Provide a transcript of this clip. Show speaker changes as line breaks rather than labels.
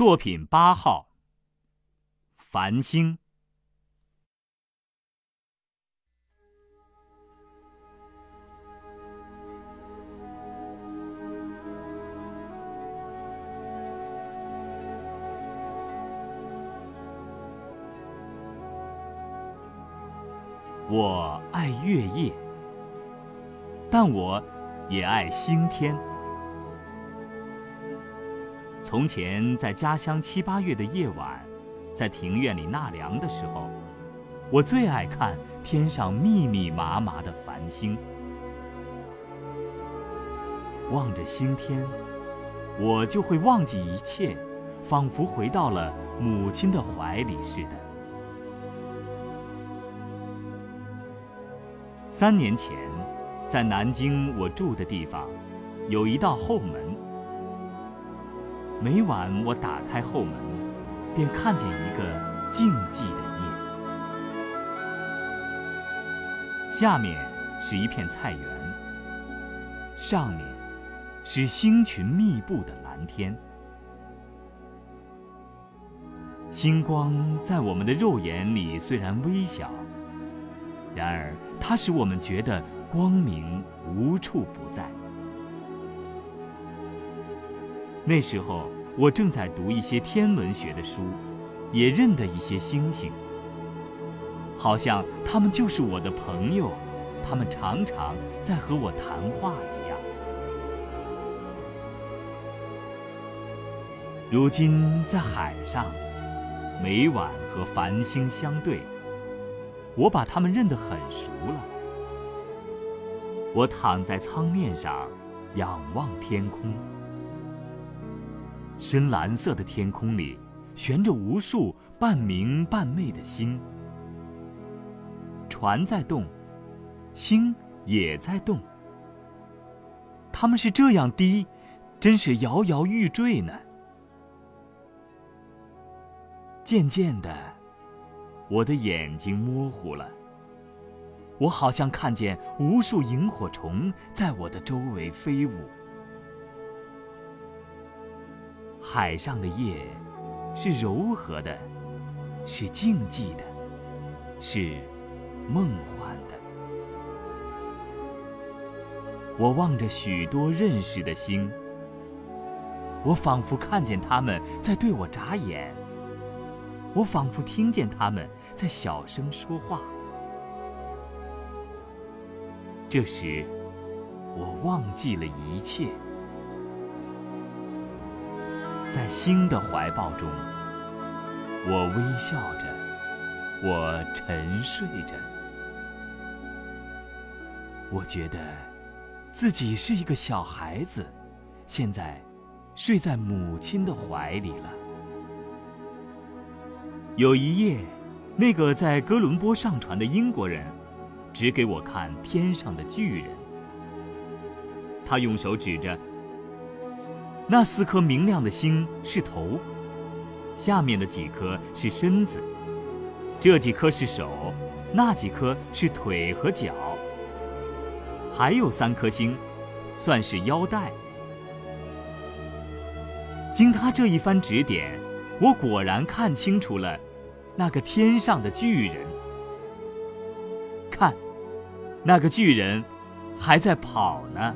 作品八号。繁星。我爱月夜，但我也爱星天。从前，在家乡七八月的夜晚，在庭院里纳凉的时候，我最爱看天上密密麻麻的繁星。望着星天，我就会忘记一切，仿佛回到了母亲的怀里似的。三年前，在南京我住的地方，有一道后门。每晚我打开后门，便看见一个静寂的夜。下面是一片菜园，上面是星群密布的蓝天。星光在我们的肉眼里虽然微小。然而，它使我们觉得光明无处不在。那时候，我正在读一些天文学的书，也认得一些星星，好像他们就是我的朋友，他们常常在和我谈话一样。如今在海上，每晚和繁星相对。我把他们认得很熟了。我躺在舱面上，仰望天空。深蓝色的天空里，悬着无数半明半昧的星。船在动，星也在动。他们是这样低，真是摇摇欲坠呢。渐渐的。我的眼睛模糊了，我好像看见无数萤火虫在我的周围飞舞。海上的夜是柔和的，是静寂的，是梦幻的。我望着许多认识的星，我仿佛看见他们在对我眨眼。我仿佛听见他们在小声说话。这时，我忘记了一切，在星的怀抱中，我微笑着，我沉睡着。我觉得自己是一个小孩子，现在睡在母亲的怀里了。有一夜，那个在哥伦布上船的英国人，指给我看天上的巨人。他用手指着那四颗明亮的星是头，下面的几颗是身子，这几颗是手，那几颗是腿和脚，还有三颗星，算是腰带。经他这一番指点，我果然看清楚了。那个天上的巨人，看，那个巨人还在跑呢。